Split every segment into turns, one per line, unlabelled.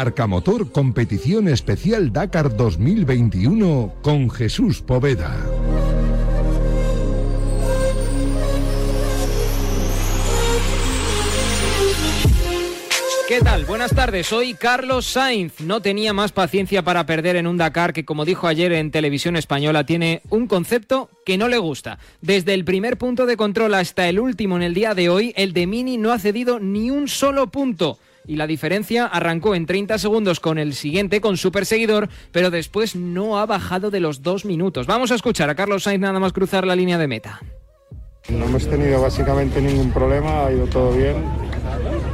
Marca Motor Competición Especial Dakar 2021 con Jesús Poveda.
¿Qué tal? Buenas tardes, soy Carlos Sainz. No tenía más paciencia para perder en un Dakar que, como dijo ayer en televisión española, tiene un concepto que no le gusta. Desde el primer punto de control hasta el último en el día de hoy, el de Mini no ha cedido ni un solo punto y la diferencia arrancó en 30 segundos con el siguiente, con su perseguidor, pero después no ha bajado de los dos minutos. Vamos a escuchar a Carlos Sainz nada más cruzar la línea de meta.
No hemos tenido básicamente ningún problema, ha ido todo bien.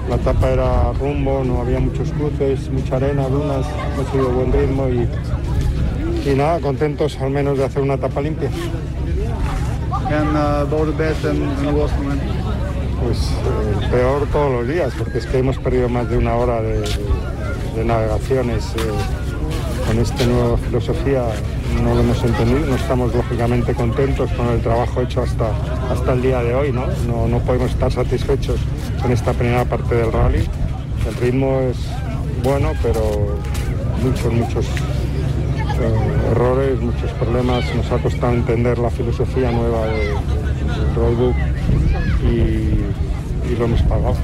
La etapa era rumbo, no había muchos cruces, mucha arena, dunas, hemos tenido buen ritmo y, y nada, contentos al menos de hacer una etapa limpia.
Uh,
pues eh, peor todos los días, porque es que hemos perdido más de una hora de, navegaciones. Eh, con esta nueva filosofía no lo hemos entendido, no estamos lógicamente contentos con el trabajo hecho hasta, hasta el día de hoy, ¿no? ¿no? podemos estar satisfechos con esta primera parte del rally. El ritmo es bueno, pero muchos, muchos eh, errores, muchos problemas. Nos ha costado entender la filosofía nueva del roadbook y, y lo hemos pagado.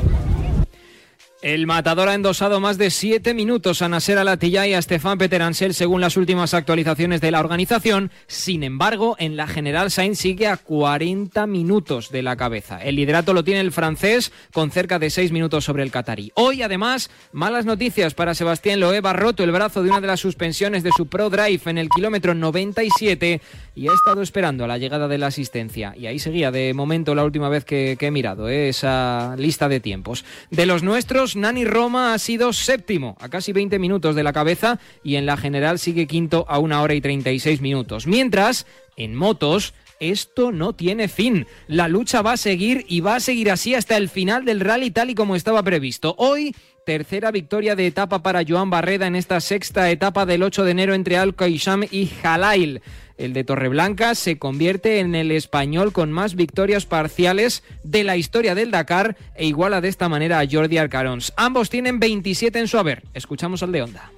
El matador ha endosado más de siete minutos a Nasser Alatilla y a Stefan Peter Ansel según las últimas actualizaciones de la organización. Sin embargo, en la general Sainz sigue a 40 minutos de la cabeza. El liderato lo tiene el francés con cerca de seis minutos sobre el catarí. Hoy, además, malas noticias para Sebastián Loeb. Ha roto el brazo de una de las suspensiones de su Pro Drive en el kilómetro 97 y ha estado esperando a la llegada de la asistencia. Y ahí seguía de momento la última vez que, he mirado ¿eh? esa lista de tiempos. De los nuestros, Nani Roma ha sido séptimo a casi 20 minutos de la cabeza y en la general sigue quinto a una hora y 36 minutos. Mientras, en motos, esto no tiene fin. La lucha va a seguir y va a seguir así hasta el final del rally tal y como estaba previsto. Hoy, tercera victoria de etapa para Joan Barreda en esta sexta etapa del 8 de enero entre Al-Qaisham y Jalail. El de Torreblanca se convierte en el español con más victorias parciales de la historia del Dakar e iguala de esta manera a Jordi Arcarons. Ambos tienen 27 en su haber. Escuchamos al de Onda.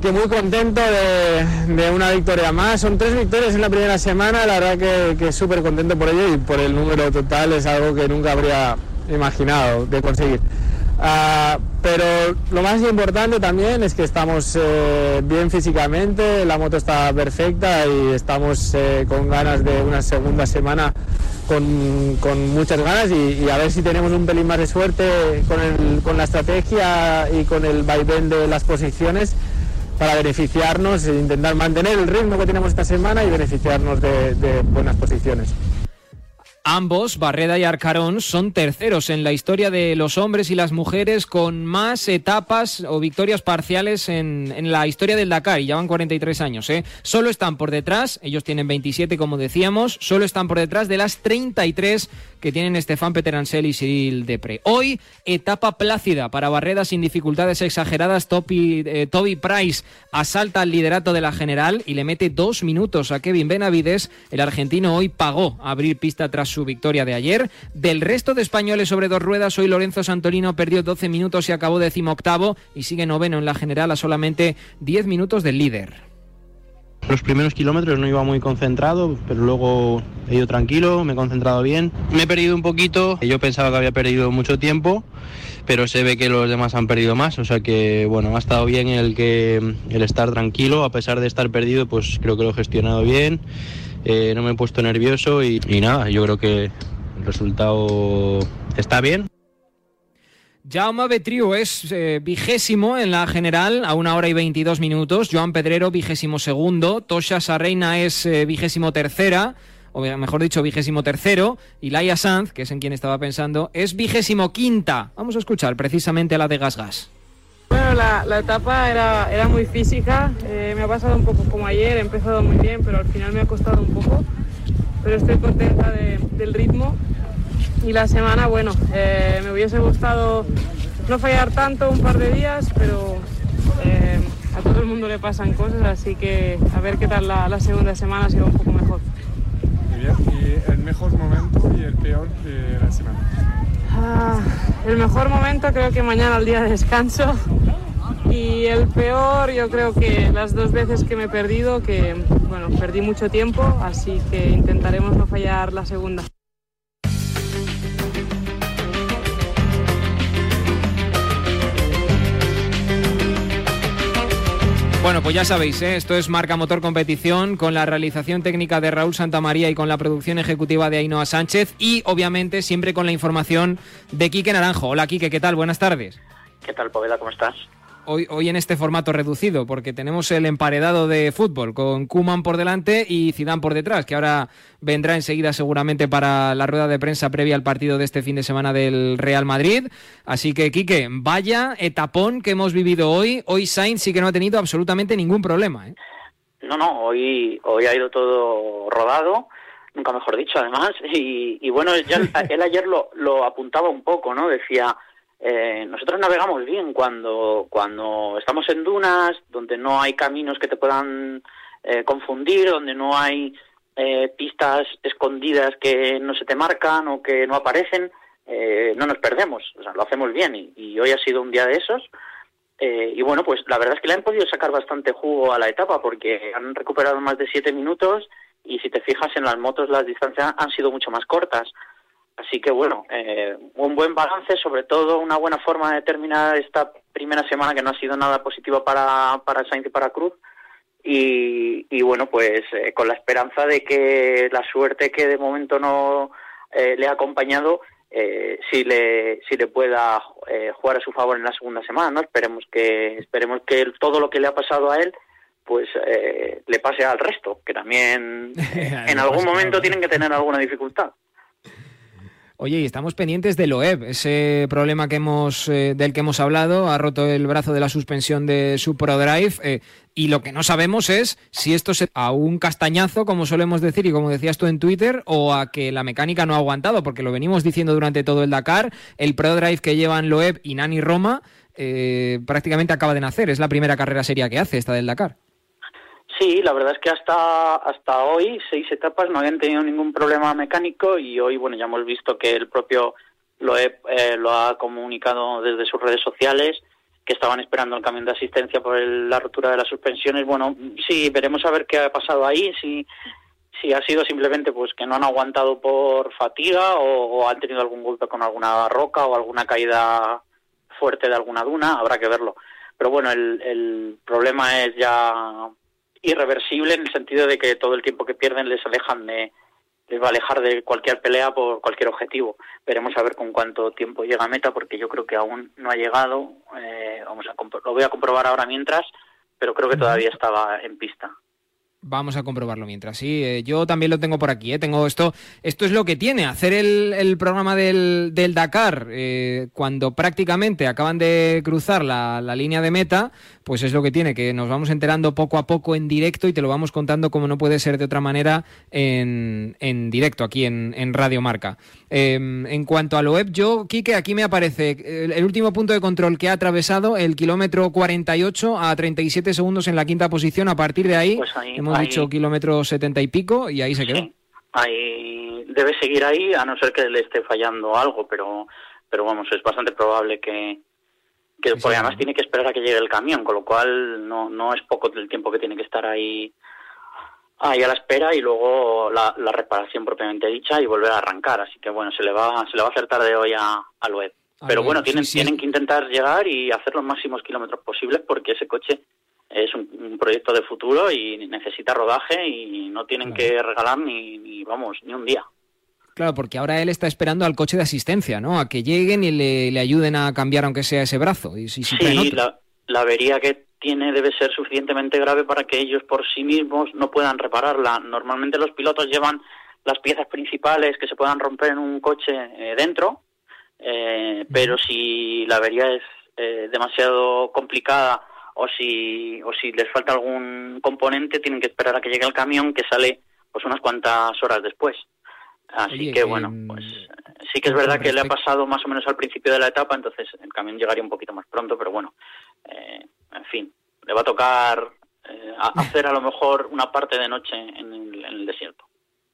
muy contento de, una victoria más. Son tres victorias en la primera semana. La verdad que, súper contento por ello y por el número total es algo que nunca habría imaginado de conseguir. Ah, pero lo más importante también es que estamos eh, bien físicamente, la moto está perfecta y estamos eh, con ganas de una segunda semana con, muchas ganas y, a ver si tenemos un pelín más de suerte con, la estrategia y con el vaivén de las posiciones para beneficiarnos e intentar mantener el ritmo que tenemos esta semana y beneficiarnos de buenas posiciones.
Ambos, Barreda y Arcarón, son terceros en la historia de los hombres y las mujeres con más etapas o victorias parciales en, la historia del Dakar y llevan 43 años. ¿eh? Solo están por detrás, ellos tienen 27 como decíamos, solo están por detrás de las 33 que tienen Estefan Peteransel y Cyril Depre. Hoy, etapa plácida para Barreda sin dificultades exageradas. Toby, eh, Toby Price asalta al liderato de la general y le mete dos minutos a Kevin Benavides. El argentino hoy pagó abrir pista tras su victoria de ayer. Del resto de españoles sobre dos ruedas, hoy Lorenzo Santolino perdió 12 minutos y acabó decimoctavo y sigue noveno en la general a solamente 10 minutos del líder.
Los primeros kilómetros no iba muy concentrado, pero luego he ido tranquilo, me he concentrado bien. Me he perdido un poquito, yo pensaba que había perdido mucho tiempo, pero se ve que los demás han perdido más, o sea que bueno, ha estado bien el que el estar tranquilo, a pesar de estar perdido, pues creo que lo he gestionado bien, eh, no me he puesto nervioso y nada, yo creo que el resultado está bien.
Jaume Betriu es eh, vigésimo en la general a una hora y 22 minutos. Joan Pedrero, vigésimo segundo. Tosha Sarreina es eh, vigésimo tercera, o mejor dicho, vigésimo tercero. Y Laia Sanz, que es en quien estaba pensando, es vigésimo quinta. Vamos a escuchar precisamente la de Gas Gas.
Bueno, la, etapa era, era, muy física. Eh, me ha pasado un poco como ayer. He empezado muy bien, pero al final me ha costado un poco. Pero estoy contenta del ritmo y la semana, bueno, eh, me hubiese gustado no fallar tanto un par de días, pero eh, a todo el mundo le pasan cosas, así que a ver qué tal la, segunda semana ha sido un poco mejor.
Muy bien, ¿y el mejor momento y el peor de la semana?
Ah, el mejor momento creo que mañana el día de descanso Y el peor, yo creo que las dos veces que me he perdido, que bueno, perdí mucho tiempo, así que intentaremos no fallar la segunda.
Bueno, pues ya sabéis, ¿eh? esto es Marca Motor Competición con la realización técnica de Raúl Santamaría y con la producción ejecutiva de Ainhoa Sánchez y obviamente siempre con la información de Quique Naranjo. Hola Quique, ¿qué tal? Buenas tardes.
¿Qué tal, Poveda? ¿Cómo estás?
Hoy, hoy en este formato reducido, porque tenemos el emparedado de fútbol con Kuman por delante y Zidane por detrás, que ahora vendrá enseguida seguramente para la rueda de prensa previa al partido de este fin de semana del Real Madrid. Así que, Quique, vaya etapón que hemos vivido hoy. Hoy Sainz sí que no ha tenido absolutamente ningún problema. ¿eh?
No, no, hoy, hoy ha ido todo rodado nunca mejor dicho, además. Y, bueno, ya él ayer lo, lo apuntaba un poco, ¿no? Decía, eh, nosotros navegamos bien cuando, cuando estamos en dunas, donde no hay caminos que te puedan eh, confundir, donde no hay eh, pistas escondidas que no se te marcan o que no aparecen, no nos perdemos, o sea, lo hacemos bien y, hoy ha sido un día de esos. y bueno, pues la verdad es que le han podido sacar bastante jugo a la etapa porque han recuperado más de siete minutos y si te fijas en las motos las distancias han sido mucho más cortas. Así que bueno, eh, un buen balance, sobre todo una buena forma de terminar esta primera semana que no ha sido nada positiva para, para Sainz y para Cruz. Y, bueno, pues eh, con la esperanza de que la suerte que de momento no eh, le ha acompañado, si le si le pueda jugar a su favor en la segunda semana, ¿no? Esperemos que esperemos que todo lo que le ha pasado a él pues le pase al resto, que también en algún momento tienen que tener alguna dificultad.
Oye, y estamos pendientes del OEB, ese problema que hemos, eh, del que hemos hablado, ha roto el brazo de la suspensión de su ProDrive, eh, y lo que no sabemos es si esto es a un castañazo, como solemos decir, y como decías tú en Twitter, o a que la mecánica no ha aguantado, porque lo venimos diciendo durante todo el Dakar, el ProDrive que llevan Loeb y Nani Roma eh, prácticamente acaba de nacer, es la primera carrera seria que hace esta del Dakar.
Sí, la verdad es que hasta hasta hoy seis etapas no habían tenido ningún problema mecánico y hoy bueno ya hemos visto que el propio Loeb eh, lo ha comunicado desde sus redes sociales que estaban esperando el camión de asistencia por la rotura de las suspensiones. Bueno, sí, veremos a ver qué ha pasado ahí, si si ha sido simplemente pues que no han aguantado por fatiga o, o han tenido algún golpe con alguna roca o alguna caída fuerte de alguna duna, habrá que verlo. Pero bueno, el, el problema es ya irreversible en el sentido de que todo el tiempo que pierden les alejan de les va a alejar de cualquier pelea por cualquier objetivo. Veremos a ver con cuánto tiempo llega a meta, porque yo creo que aún no ha llegado. Eh, vamos a lo voy a comprobar ahora mientras, pero creo que todavía estaba en pista.
Vamos a comprobarlo mientras. Sí, eh, yo también lo tengo por aquí. Eh. Tengo esto. Esto es lo que tiene hacer el, programa del, Dakar eh, cuando prácticamente acaban de cruzar la, línea de meta. Pues es lo que tiene, que nos vamos enterando poco a poco en directo y te lo vamos contando como no puede ser de otra manera en, directo aquí en, Radio Marca. Em, en cuanto a lo web, yo, Quique, aquí me aparece el, último punto de control que ha atravesado el kilómetro 48 a 37 segundos en la quinta posición. A partir de ahí
pues
hemos dicho kilómetro setenta y pico y ahí se quedó.
ahí debe seguir ahí, a no ser que le esté fallando algo, pero, pero vamos, es bastante probable que, que además tiene que esperar a que llegue el camión, con lo cual no, no es poco el tiempo que tiene que estar ahí ahí a la espera y luego la, reparación propiamente dicha y volver a arrancar. Así que bueno, se le va, se le va a hacer tarde hoy a, al web. Pero bueno, tienen, tienen que intentar llegar y hacer los máximos kilómetros posibles porque ese coche es un, proyecto de futuro y necesita rodaje y no tienen que regalar ni, vamos, ni un día.
Claro, porque ahora él está esperando al coche de asistencia, ¿no? A que lleguen y le, ayuden a cambiar aunque sea ese brazo. Y si,
sí, la, la avería que tiene debe ser suficientemente grave para que ellos por sí mismos no puedan repararla. Normalmente los pilotos llevan las piezas principales que se puedan romper en un coche eh, dentro, eh, pero si la avería es eh, demasiado complicada o si, o si les falta algún componente, tienen que esperar a que llegue el camión que sale pues unas cuantas horas después. Así que bueno, pues sí que es verdad que le ha pasado más o menos al principio de la etapa, entonces el camión llegaría un poquito más pronto, pero bueno, eh, en fin, le va a tocar eh, hacer a lo mejor una parte de noche en.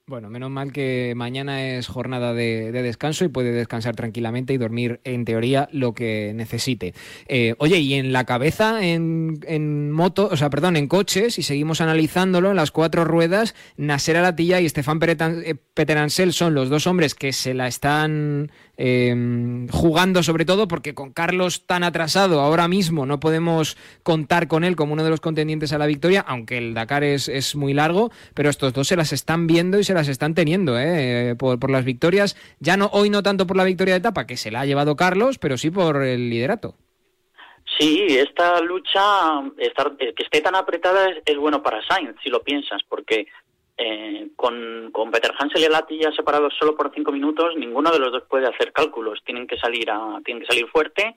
Bueno, menos mal que mañana es jornada de, descanso y puede descansar tranquilamente y dormir, en teoría, lo que necesite. Eh, oye, y en la cabeza, en, en moto, o sea, perdón, en coches, y seguimos analizándolo, en las cuatro ruedas, Nasser Alatilla y Estefan eh, Peteransel son los dos hombres que se la están eh, jugando sobre todo porque con Carlos tan atrasado ahora mismo no podemos contar con él como uno de los contendientes a la victoria, aunque el Dakar es, es muy largo, pero estos dos se las están viendo y se las están teniendo ¿eh? por, por, las victorias, ya no hoy no tanto por la victoria de etapa que se la ha llevado Carlos, pero sí por el liderato.
Sí, esta lucha, estar, que esté tan apretada es, bueno para Sainz, si lo piensas, porque eh, con, con Peter Hansel y Lati ya separados solo por cinco minutos, ninguno de los dos puede hacer cálculos. Tienen que salir a, tienen que salir fuerte.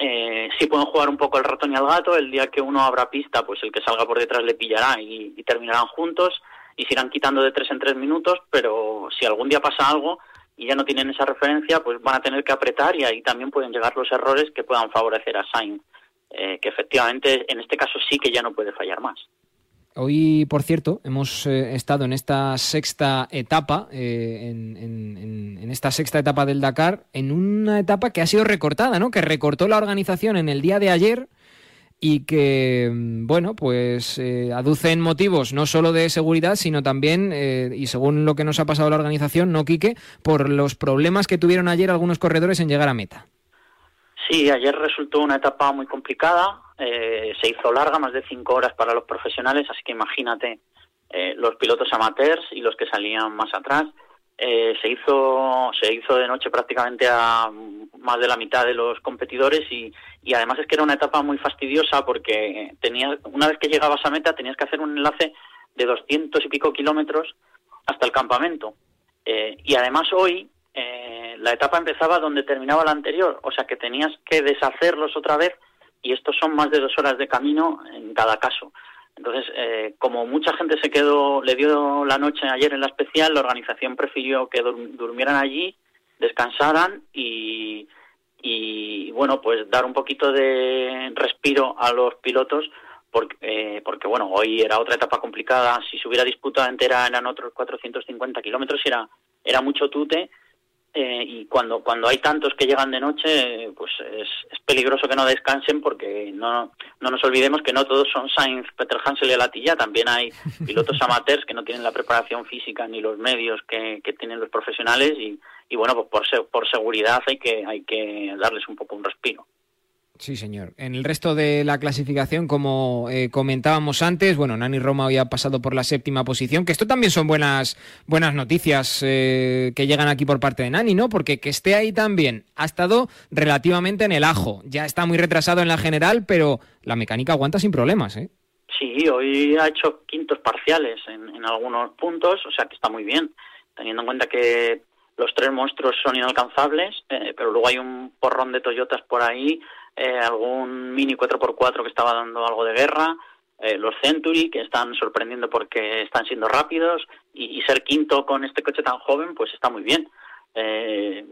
Eh, sí pueden jugar un poco al ratón y al gato. El día que uno abra pista, pues el que salga por detrás le pillará y terminarán juntos y se irán quitando de tres en tres minutos. Pero si algún día pasa algo y ya no tienen esa referencia, pues van a tener que apretar y ahí también pueden llegar los errores que puedan favorecer a Sainz, eh, que efectivamente en este caso sí que ya no puede fallar más.
Hoy, por cierto, hemos eh, estado en esta sexta etapa, eh, en, en, esta sexta etapa del Dakar, en una etapa que ha sido recortada, ¿no? Que recortó la organización en el día de ayer y que, mm, bueno, pues eh, aducen motivos no solo de seguridad, sino también, eh, y según lo que nos ha pasado la organización, no Quique, por los problemas que tuvieron ayer algunos corredores en llegar a meta.
Sí, ayer resultó una etapa muy complicada, eh, se hizo larga, más de cinco horas para los profesionales, así que imagínate eh, los pilotos amateurs y los que salían más atrás. Eh, se hizo se hizo de noche prácticamente a más de la mitad de los competidores y, y además es que era una etapa muy fastidiosa porque tenías una vez que llegabas a meta tenías que hacer un enlace de doscientos y pico kilómetros hasta el campamento eh, y además hoy eh, la etapa empezaba donde terminaba la anterior, o sea que tenías que deshacerlos otra vez y estos son más de dos horas de camino en cada caso. Entonces, eh, como mucha gente se quedó, le dio la noche ayer en la especial, la organización prefirió que durmieran allí, descansaran y, y, bueno, pues dar un poquito de respiro a los pilotos porque, eh, bueno, hoy era otra etapa complicada. Si se hubiera disputado entera eran otros 450 kilómetros, era, era mucho tute eh, y cuando cuando hay tantos que llegan de noche, pues es, es, peligroso que no descansen porque no, no nos olvidemos que no todos son Sainz, Peter Hansel y Latilla, también hay pilotos amateurs que no tienen la preparación física ni los medios que, que tienen los profesionales y, y bueno, pues por, por seguridad hay que, hay que darles un poco un respiro.
Sí, señor. En el resto de la clasificación, como eh, comentábamos antes, bueno, Nani Roma hoy ha pasado por la séptima posición, que esto también son buenas, buenas noticias eh, que llegan aquí por parte de Nani, ¿no? Porque que esté ahí también ha estado relativamente en el ajo. Ya está muy retrasado en la general, pero la mecánica aguanta sin problemas, ¿eh?
Sí, hoy ha hecho quintos parciales en, en algunos puntos, o sea que está muy bien, teniendo en cuenta que los tres monstruos son inalcanzables, eh, pero luego hay un porrón de Toyotas por ahí eh, algún Mini 4x4 que estaba dando algo de guerra, eh, los Century que están sorprendiendo porque están siendo rápidos y, ser quinto con este coche tan joven pues está muy bien. Eh,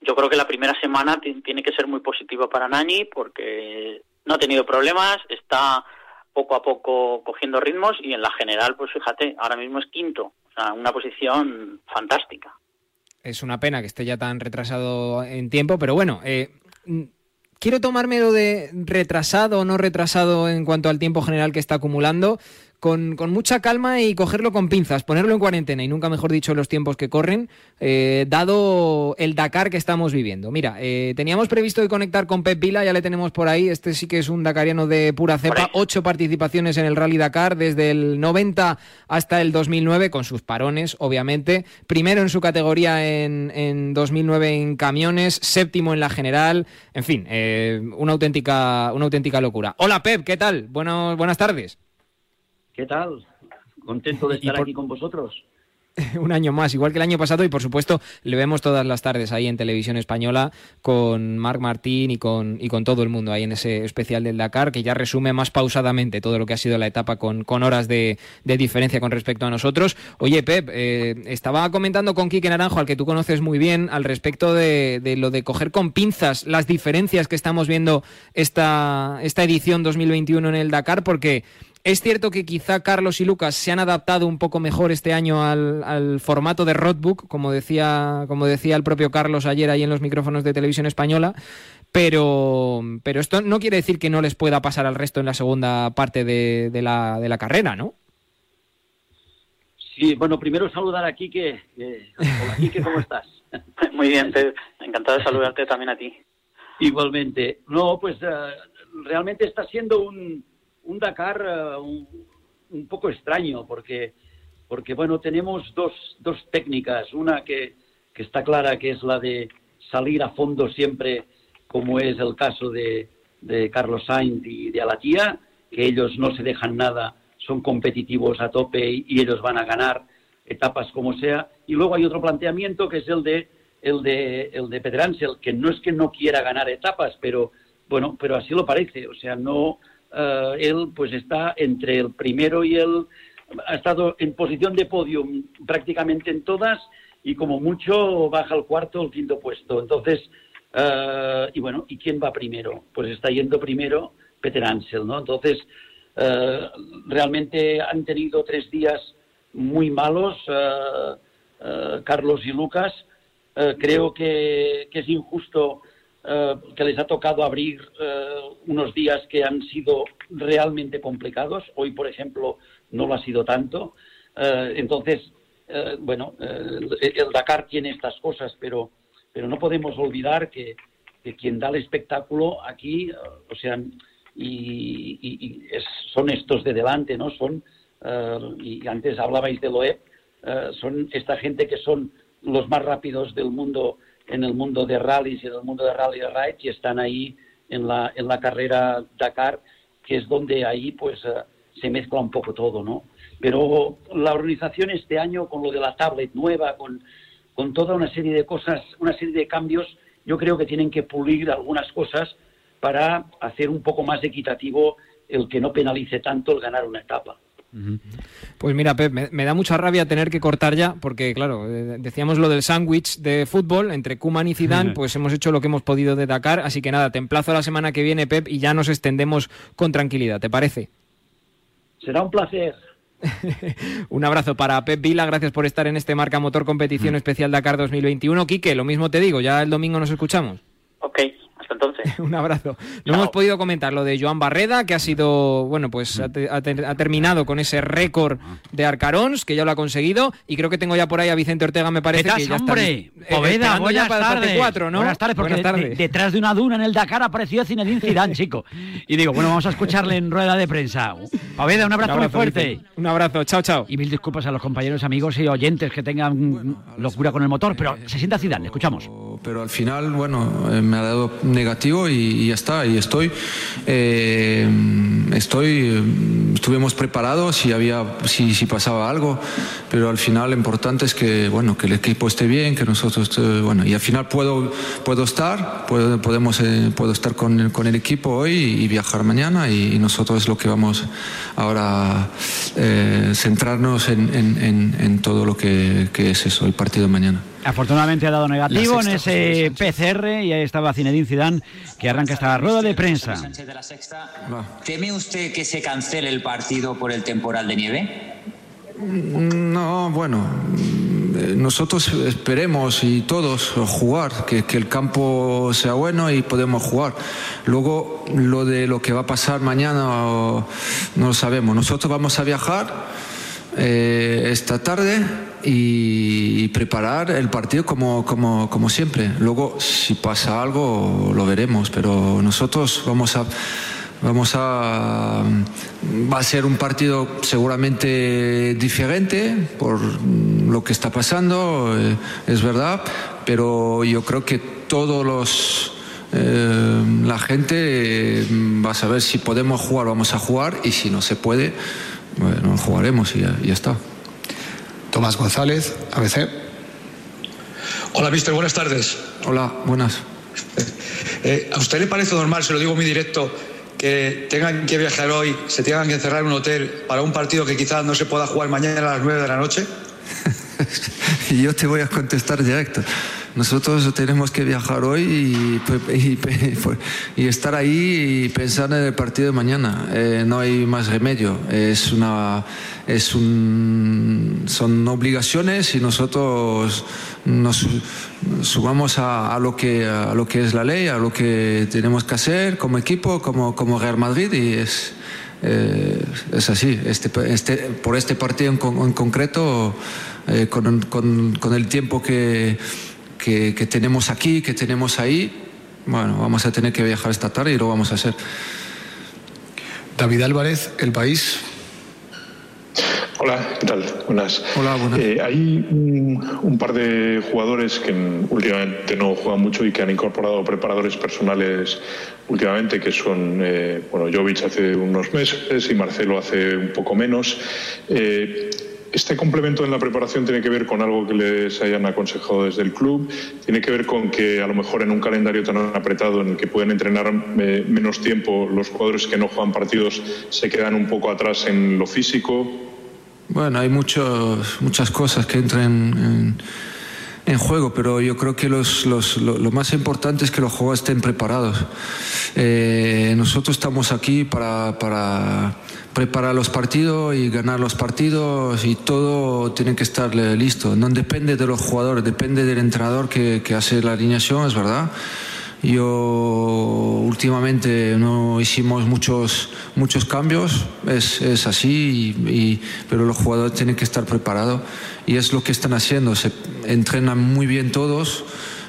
yo creo que la primera semana tiene que ser muy positiva para Nani porque no ha tenido problemas, está poco a poco cogiendo ritmos y en la general, pues fíjate, ahora mismo es quinto, o sea, una posición fantástica.
Es una pena que esté ya tan retrasado en tiempo, pero bueno, eh, quiero tomármelo de retrasado o no retrasado en cuanto al tiempo general que está acumulando con, con, mucha calma y cogerlo con pinzas, ponerlo en cuarentena y nunca mejor dicho los tiempos que corren, eh, dado el Dakar que estamos viviendo. Mira, eh, teníamos previsto de conectar con Pep Vila, ya le tenemos por ahí, este sí que es un dakariano de pura cepa, ocho participaciones en el Rally Dakar desde el 90 hasta el 2009, con sus parones, obviamente. Primero en su categoría en, en 2009 en camiones, séptimo en la general, en fin, eh, una, auténtica, una auténtica locura. Hola Pep, ¿qué tal? Bueno, buenas tardes.
¿Qué tal? Contento de estar por... aquí con vosotros.
un año más, igual que el año pasado, y por supuesto le vemos todas las tardes ahí en televisión española con Marc Martín y con, y con todo el mundo ahí en ese especial del Dakar, que ya resume más pausadamente todo lo que ha sido la etapa con, con horas de, de, diferencia con respecto a nosotros. Oye, Pep, eh, estaba comentando con Quique Naranjo, al que tú conoces muy bien, al respecto de, de, lo de coger con pinzas las diferencias que estamos viendo esta, esta edición 2021 en el Dakar, porque Es cierto que quizá Carlos y Lucas se han adaptado un poco mejor este año al, formato de roadbook, como decía, como decía el propio Carlos ayer ahí en los micrófonos de televisión española, pero, pero esto no quiere decir que no les pueda pasar al resto en la segunda parte de, la, de la carrera, ¿no?
Sí, bueno, primero saludar a Quique. hola, Quique, ¿cómo estás?
Muy bien, encantado de saludarte también a ti.
Igualmente. No, pues eh, realmente está siendo un, un Dakar eh, un, poco extraño porque, porque bueno, tenemos dos, dos técnicas. Una que, que está clara, que es la de salir a fondo siempre, como es el caso de, de Carlos Sainz y de Alatía, que ellos no se dejan nada, son competitivos a tope y, ellos van a ganar etapas como sea. Y luego hay otro planteamiento que es el de el de el de Pedransel, que no es que no quiera ganar etapas, pero bueno, pero así lo parece. O sea, no eh, él pues está entre el primero y el ha estado en posición de podio prácticamente en todas y como mucho baja al cuarto o el quinto puesto. Entonces, eh, y bueno, ¿y quién va primero? Pues está yendo primero Peter Ansel, ¿no? Entonces, eh, realmente han tenido tres días muy malos, Carlos y Lucas. creo que, es injusto eh, que les ha tocado abrir eh, unos días que han sido realmente complicados. Hoy, por ejemplo, no lo ha sido tanto. Eh, entonces, bueno, el Dakar tiene estas cosas, pero, pero no podemos olvidar que, quien da el espectáculo aquí, o sea, y, son estos de delante, ¿no? Son, y antes hablabais de Loeb, son esta gente que son los más rápidos del mundo en el mundo de rallies y en el mundo de rally rides y están ahí en la, en la carrera Dakar, que es donde ahí pues eh, se mezcla un poco todo, ¿no? Pero la organización este año con lo de la tablet nueva, con, con toda una serie de cosas, una serie de cambios, yo creo que tienen que pulir algunas cosas para hacer un poco más equitativo el que no penalice tanto el ganar una etapa.
Pues mira, Pep, me, da mucha rabia tener que cortar ya, porque claro, eh, decíamos lo del sándwich de fútbol entre Kuman y Zidane, pues hemos hecho lo que hemos podido de Dakar, así que nada, te emplazo la semana que viene, Pep, y ya nos extendemos con tranquilidad, ¿te parece?
Será un placer.
un abrazo para Pep Vila, gracias por estar en este Marca Motor Competición mm. Especial Dakar 2021. Quique, lo mismo te digo, ya el domingo nos escuchamos.
Ok, entonces.
Un abrazo. No hemos podido comentar lo de Joan Barreda, que ha sido, bueno, pues ha, terminado con ese récord de Arcarons, que ya lo ha conseguido, y creo que tengo ya por ahí a Vicente Ortega, me parece que ya
hombre? está. Poveda, buenas tardes. ¿no? Buenas tardes, porque detrás de una duna en el Dakar apareció Zinedine Zidane, chico. Y digo, bueno, vamos a escucharle en rueda de prensa. Poveda, un abrazo, muy fuerte.
Un abrazo, chao, chao.
Y mil disculpas a los compañeros, amigos y oyentes que tengan locura con el motor, pero se sienta Zidane, escuchamos.
Pero al final, bueno, eh, me ha dado negativo y, ya está. Y estoy, eh, estoy, estuvimos preparados si había, si, pasaba algo, pero al final lo importante es que, bueno, que el equipo esté bien, que nosotros, eh, bueno, y al final puedo, puedo estar, puedo, podemos, eh, puedo estar con, con, el equipo hoy y, viajar mañana y, nosotros es lo que vamos ahora centrarnos en, en, en, todo lo que, que es eso, el partido mañana.
Afortunadamente ha dado negativo en ese PCR y ahí estaba Zinedine Zidane que arranca esta rueda de prensa.
¿Teme usted que se cancele el partido por el temporal de nieve?
No, bueno, nosotros esperemos y todos jugar, que, el campo sea bueno y podemos jugar. Luego, lo de lo que va a pasar mañana no lo sabemos. Nosotros vamos a viajar eh, esta tarde y, preparar el partido como, como, como, siempre. Luego, si pasa algo, lo veremos, pero nosotros vamos a... Vamos a. Va a ser un partido seguramente diferente por lo que está pasando, eh, es verdad, pero yo creo que todos los. Eh, la gente va a saber si podemos jugar, vamos a jugar, y si no se puede, bueno, jugaremos y ya, está.
Tomás González, ABC. Hola, mister, buenas tardes.
Hola, buenas.
Eh, ¿A usted le parece normal, se lo digo muy directo, que tengan que viajar hoy, se tengan que encerrar en un hotel para un partido que quizás no se pueda jugar mañana a las 9 de la noche?
y yo te voy a contestar directo. Nosotros tenemos que viajar hoy y, estar ahí y pensar en el partido de mañana. Eh, no hay más remedio. Es una, es un, son obligaciones y nosotros nos subamos a, lo que, a lo que es la ley, a lo que tenemos que hacer como equipo, como, como Real Madrid y es, eh, es así. Este, este, por este partido en, concreto, eh, con, con, con el tiempo que que, tenemos aquí, que tenemos ahí, bueno, vamos a tener que viajar esta tarde y lo vamos a hacer.
David Álvarez, El País.
Hola, ¿qué tal? Buenas.
Hola, buenas.
Eh, hay un, par de jugadores que últimamente no juegan mucho y que han incorporado preparadores personales últimamente, que son, eh, bueno, Jovic hace unos meses y Marcelo hace un poco menos. Eh, este complemento en la preparación tiene que ver con algo que les hayan aconsejado desde el club, tiene que ver con que a lo mejor en un calendario tan apretado en el que pueden entrenar eh, menos tiempo, los jugadores que no juegan partidos se quedan un poco atrás en lo físico.
Bueno, hay muchos, muchas cosas que entran en, juego, pero yo creo que los, los, lo, más importante es que los jugadores estén preparados. Eh, nosotros estamos aquí para, para preparar los partidos y ganar los partidos y todo tiene que estar listo. No depende de los jugadores, depende del entrenador que, hace la alineación, es verdad. Yo últimamente no hicimos muchos, muchos cambios, es, es así, y, pero los jugadores tienen que estar preparados y es lo que están haciendo. Se entrenan muy bien todos,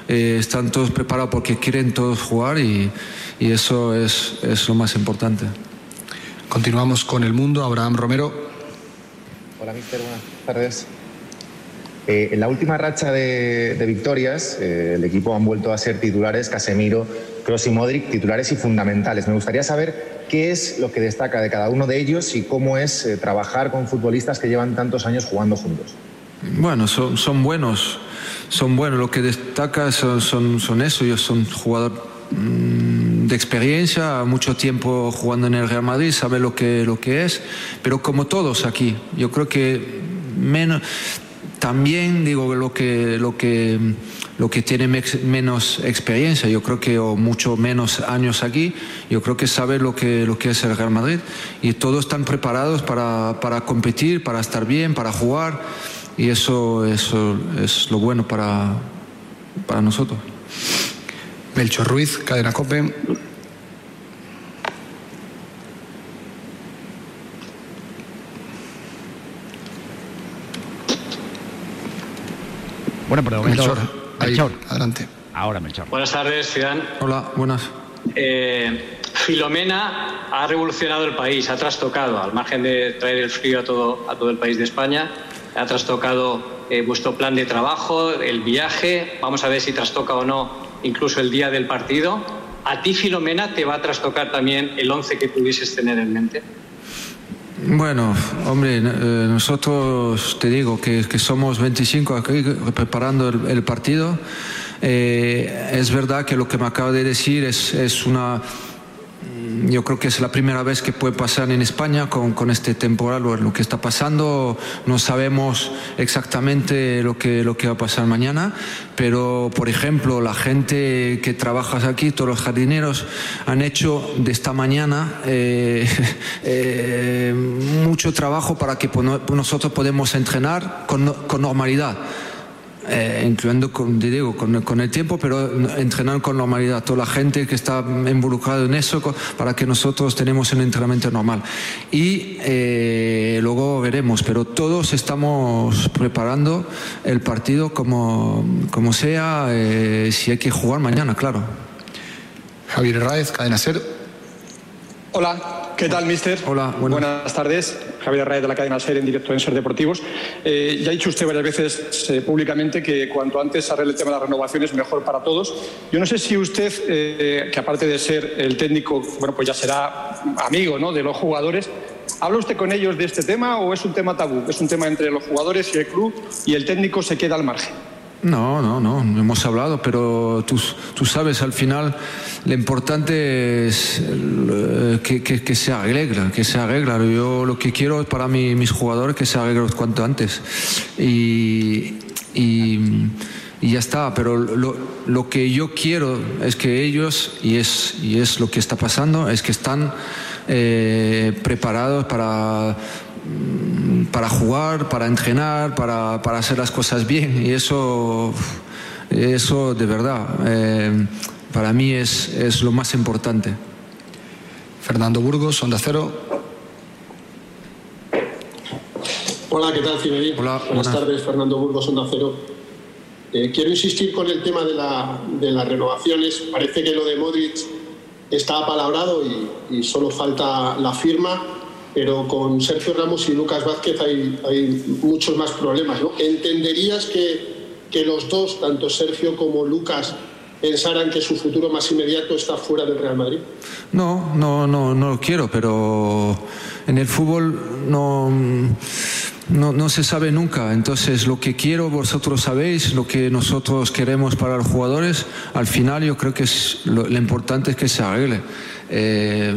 eh, están todos preparados porque quieren todos jugar y, y eso es, es lo más importante.
Continuamos con el mundo. Abraham Romero.
Hola, Mister. Buenas tardes. Eh, en la última racha de, victorias, eh, el equipo han vuelto a ser titulares Casemiro, Kroos y Modric, titulares y fundamentales. Me gustaría saber qué es lo que destaca de cada uno de ellos y cómo es eh, trabajar con futbolistas que llevan tantos años jugando juntos.
Bueno, son, buenos, son buenos. Lo que destaca son, son, son eso. Ellos son jugadores Mm, de experiencia, mucho tiempo jugando en el Real Madrid, sabe lo que es, pero como todos aquí, yo creo que menos, también digo lo que, lo que, lo que tiene menos experiencia, yo creo que o mucho menos años aquí, yo creo que sabe lo que, lo que es el Real Madrid y todos están preparados para, para competir, para estar bien, para jugar y eso, eso es lo bueno para, para nosotros.
Melchor Ruiz, Cadena Cope.
Bueno, pero Melchor,
Melchor. adelante.
Ahora, Melchor.
Buenas tardes, Ciudad.
Hola, buenas.
Eh, Filomena ha revolucionado el país, ha trastocado, al margen de traer el frío a todo, a todo el país de España, ha trastocado eh, vuestro plan de trabajo, el viaje. Vamos a ver si trastoca o no incluso el día del partido. ¿A ti, Filomena, te va a trastocar también el 11 que pudieses tener en mente?
Bueno, hombre, eh, nosotros te digo que, somos 25 aquí preparando el, partido. Eh, es verdad que lo que me acaba de decir es, es una yo creo que es la primera vez que puede pasar en España con, con este temporal o lo que está pasando. No sabemos exactamente lo que, lo que va a pasar mañana, pero por ejemplo, la gente que trabaja aquí, todos los jardineros, han hecho de esta mañana eh, eh, mucho trabajo para que nosotros podamos entrenar con, con normalidad eh, incluyendo con, digo, con, con, el tiempo, pero entrenar con normalidad. Toda la gente que está involucrada en eso para que nosotros tenemos un entrenamiento normal. Y eh, luego veremos, pero todos estamos preparando el partido como, como sea, eh, si hay que jugar mañana, claro.
Javier Raez, Cadena Ser.
Hola, ¿Qué tal, mister?
Hola,
buenas, tardes. Javier Raez de la cadena SER en directo en SER Deportivos. Eh, ya ha dicho usted varias veces eh, públicamente que cuanto antes arregle el tema de las renovaciones, mejor para todos. Yo no sé si usted, eh, que aparte de ser el técnico, bueno, pues ya será amigo ¿no? de los jugadores, ¿habla usted con ellos de este tema o es un tema tabú? ¿Es un tema entre los jugadores y el club y el técnico se queda al margen?
No, no, no, hemos hablado, pero tú, tú sabes, al final lo importante es eh, que, se arregle, que se arregle. Yo lo que quiero es para mis jugadores que se arreglen cuanto antes. Y, ya está. Pero lo, lo, que yo quiero es que ellos, y es, y es lo que está pasando, es que están eh, preparados para para jugar, para entrenar, para, para, hacer las cosas bien. Y eso, eso de verdad, eh, para mí es, es lo más importante.
Fernando Burgos, Onda Cero.
Hola, ¿qué tal, Zinedine?
Hola,
buenas, tardes, Fernando Burgos, Onda Cero. Eh, quiero insistir con el tema de, la, de, las renovaciones. Parece que lo de Modric está apalabrado y, y, solo falta la firma, pero con Sergio Ramos y Lucas Vázquez hay, hay muchos más problemas. ¿no? ¿Entenderías que, que los dos, tanto Sergio como Lucas, pensaran que su futuro más inmediato está fuera del Real Madrid?
No, no, no, no lo quiero, pero en el fútbol no, no, no, se sabe nunca. Entonces, lo que quiero, vosotros sabéis, lo que nosotros queremos para los jugadores, al final yo creo que es, lo, lo importante es que se arregle. Eh,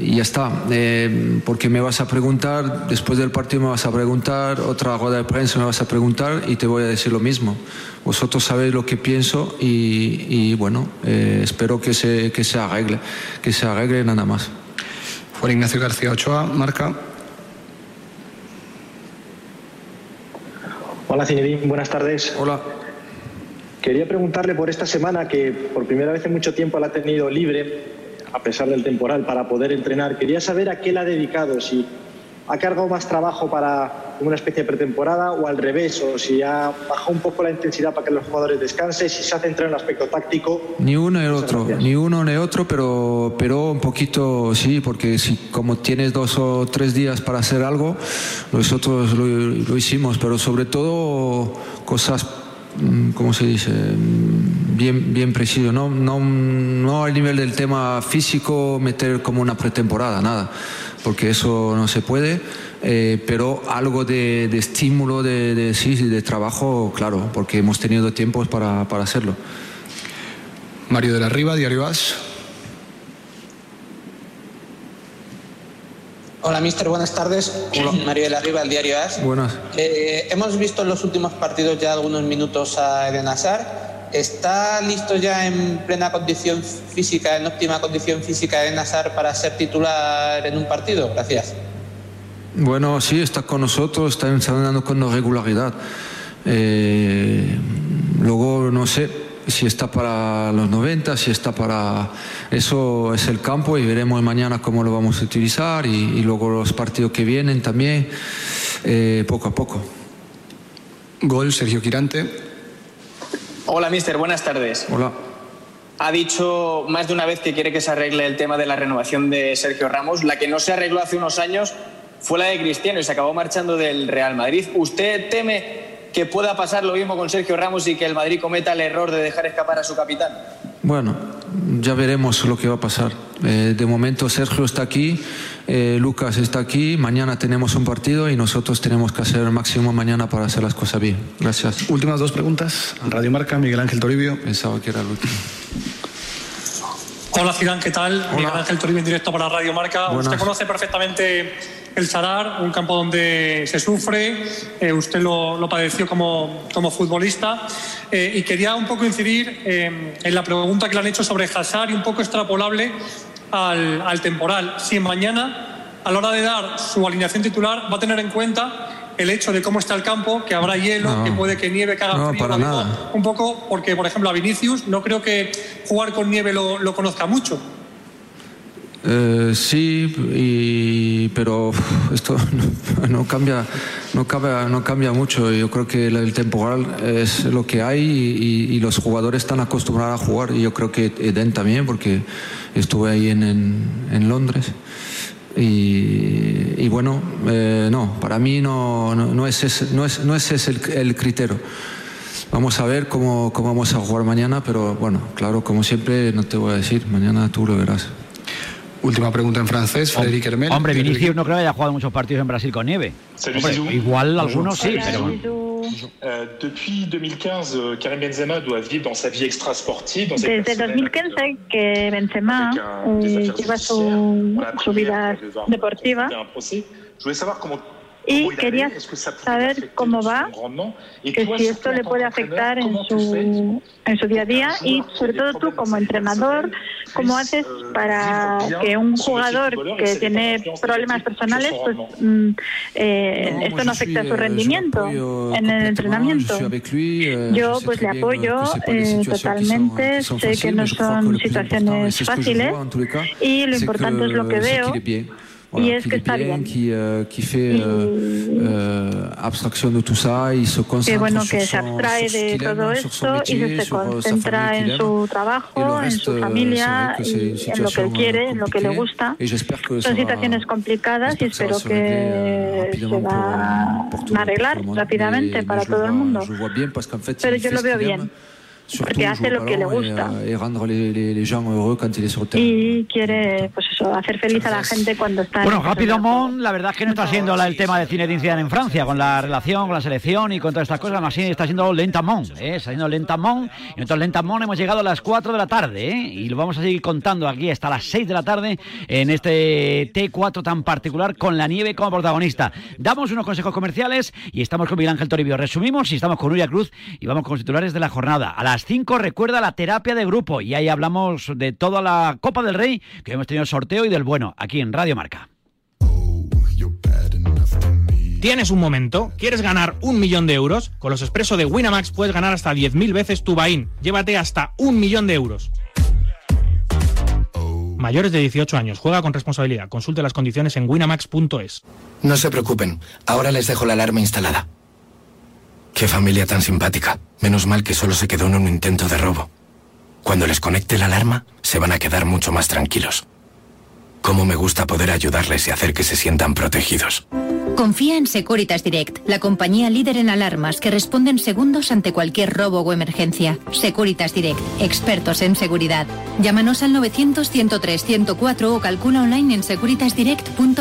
y ya está, eh, porque me vas a preguntar, después del partido me vas a preguntar, otra rueda de prensa me vas a preguntar y te voy a decir lo mismo. Vosotros sabéis lo que pienso y, y bueno, eh, espero que se, que se arregle, que se arregle nada más.
Juan Ignacio García Ochoa, marca.
Hola Zinedine, buenas tardes.
Hola.
Quería preguntarle por esta semana que por primera vez en mucho tiempo la ha tenido libre a pesar del temporal, para poder entrenar. Quería saber a qué le ha dedicado, si ha cargado más trabajo para una especie de pretemporada o al revés, o si ha bajado un poco la intensidad para que los jugadores descansen, si se ha centrado en el aspecto táctico.
Ni uno ni otro, ni uno ni otro, pero, pero un poquito sí, porque si como tienes dos o tres días para hacer algo, nosotros lo, lo hicimos, pero sobre todo cosas ¿cómo se dice? Bien, bien preciso, no, no, no al nivel del tema físico meter como una pretemporada, nada, porque eso no se puede, eh, pero algo de, de estímulo, de, de, sí, de trabajo, claro, porque hemos tenido tiempos para, para hacerlo.
Mario de la Riva, Diario As.
Hola, mister, buenas tardes.
Hola.
Mario de la Riva, el diario AS.
Buenas.
Eh, hemos visto en los últimos partidos ya algunos minutos a Eden Hazard. ¿Está listo ya en plena condición física, en óptima condición física Eden Hazard para ser titular en un partido? Gracias.
Bueno, sí, está con nosotros, está entrenando con regularidad. Eh, luego, no sé, si está para los 90, si está para... Eso es el campo y veremos mañana cómo lo vamos a utilizar y, y luego los partidos que vienen también, eh, poco a poco.
Gol, Sergio Quirante.
Hola, mister, buenas tardes.
Hola.
Ha dicho más de una vez que quiere que se arregle el tema de la renovación de Sergio Ramos. La que no se arregló hace unos años fue la de Cristiano y se acabó marchando del Real Madrid. ¿Usted teme que pueda pasar lo mismo con Sergio Ramos y que el Madrid cometa el error de dejar escapar a su capitán?
Bueno, ya veremos lo que va a pasar. Eh, de momento Sergio está aquí, eh, Lucas está aquí, mañana tenemos un partido y nosotros tenemos que hacer el máximo mañana para hacer las cosas bien. Gracias.
Últimas dos preguntas. Radio Marca, Miguel Ángel Toribio.
Pensaba que era el último.
Hola Zidane, ¿qué tal? Hola. Miguel Ángel Toribio en directo para Radio Marca.
Buenas.
Usted conoce perfectamente el Sadar, un campo donde se sufre, eh, usted lo, lo, padeció como, como futbolista eh, y quería un poco incidir eh, en la pregunta que le han hecho sobre Hazard y un poco extrapolable al, al temporal. Si mañana, a la hora de dar su alineación titular, va a tener en cuenta el hecho de cómo está el campo, que habrá hielo,
No.
que puede que nieve, que haga
No,
frío.
para nada.
Un poco porque, por ejemplo, a Vinicius no creo que jugar con nieve lo, lo conozca mucho.
Eh, sí, y- pero esto no, cambia, no cambia, no cambia mucho. Yo creo que el, temporal es lo que hay y, los jugadores están acostumbrados a jugar. Y yo creo que Eden también, porque estuve ahí en, Londres. Y, bueno, eh, no, para mí no, no, no es ese, no es, no ese es el, el criterio. Vamos a ver cómo, cómo vamos a jugar mañana, pero bueno, claro, como siempre, no te voy a decir, mañana tú lo verás.
Última pregunta en francés, Frédéric Hermel.
Hombre, Vinicius no creo que haya jugado muchos partidos en Brasil con nieve. Hombre, igual algunos sí, pero
Euh, depuis 2015, euh, Karim Benzema doit vivre dans sa vie extra-sportive,
Desde
personnelle,
2015 que Benzema eh, lleva su, su vida deportiva.
Je voulais savoir comment
y quería saber cómo va, que si esto le puede afectar en su, en su día a día y sobre todo tú como entrenador, cómo haces para que un jugador que tiene problemas personales, pues mm, eh, esto no afecte a su rendimiento en el entrenamiento. Yo pues le apoyo eh, totalmente, sé que no son situaciones fáciles y lo importante es lo que veo bien.
Qui, euh, qui fait euh, euh, abstraction de tout ça, il se concentre
que bueno,
sur
que se
son,
abstrae
sur ce
de todo
aime, sur son
esto y se
sur euh, sa
concentra
famille qu'il
en
aime.
su trabajo, en su familia y en lo que quiere, en lo que le gusta.
Et j'espère que ça
Son
va-
situaciones complicadas y
j'espère que ça va
espero
se régler,
que se
rapidement
va
pour, pour tout,
a arreglar
le
rápidamente para todo el
vois-
mundo.
Je vois bien parce qu'en fait,
Pero yo lo veo bien.
Surtout
porque hace lo que le gusta.
euh, et rendre les, les, les gens heureux quand il est sur le terrain.
y quiere pues eso hacer feliz a la gente cuando está
Bueno,
en
rápido Mon, la verdad es que no está siendo la- el tema de Zinedine Zidane en Francia, con la relación, con la selección y con todas estas cosas, más bien está siendo lentamón, ¿eh? está siendo lentamón, y nosotros lentamón hemos llegado a las 4 de la tarde, ¿eh? y lo vamos a seguir contando aquí hasta las 6 de la tarde en este T4 tan particular con la nieve como protagonista. Damos unos consejos comerciales y estamos con Miguel Ángel Toribio. Resumimos y estamos con Nuria Cruz y vamos con los titulares de la jornada. A las 5 recuerda la terapia de grupo y ahí hablamos de toda la Copa del Rey, que hemos tenido sorteo y del bueno, aquí en Radio Marca.
¿Tienes un momento? ¿Quieres ganar un millón de euros? Con los expresos de Winamax puedes ganar hasta 10.000 veces tu Bain. Llévate hasta un millón de euros. Mayores de 18 años. Juega con responsabilidad. Consulte las condiciones en winamax.es.
No se preocupen, ahora les dejo la alarma instalada. Qué familia tan simpática. Menos mal que solo se quedó en un intento de robo. Cuando les conecte la alarma, se van a quedar mucho más tranquilos. Cómo me gusta poder ayudarles y hacer que se sientan protegidos.
Confía en Securitas Direct, la compañía líder en alarmas que responden segundos ante cualquier robo o emergencia. Securitas Direct, expertos en seguridad. Llámanos al 900 103 104 o calcula online en securitasdirect.es.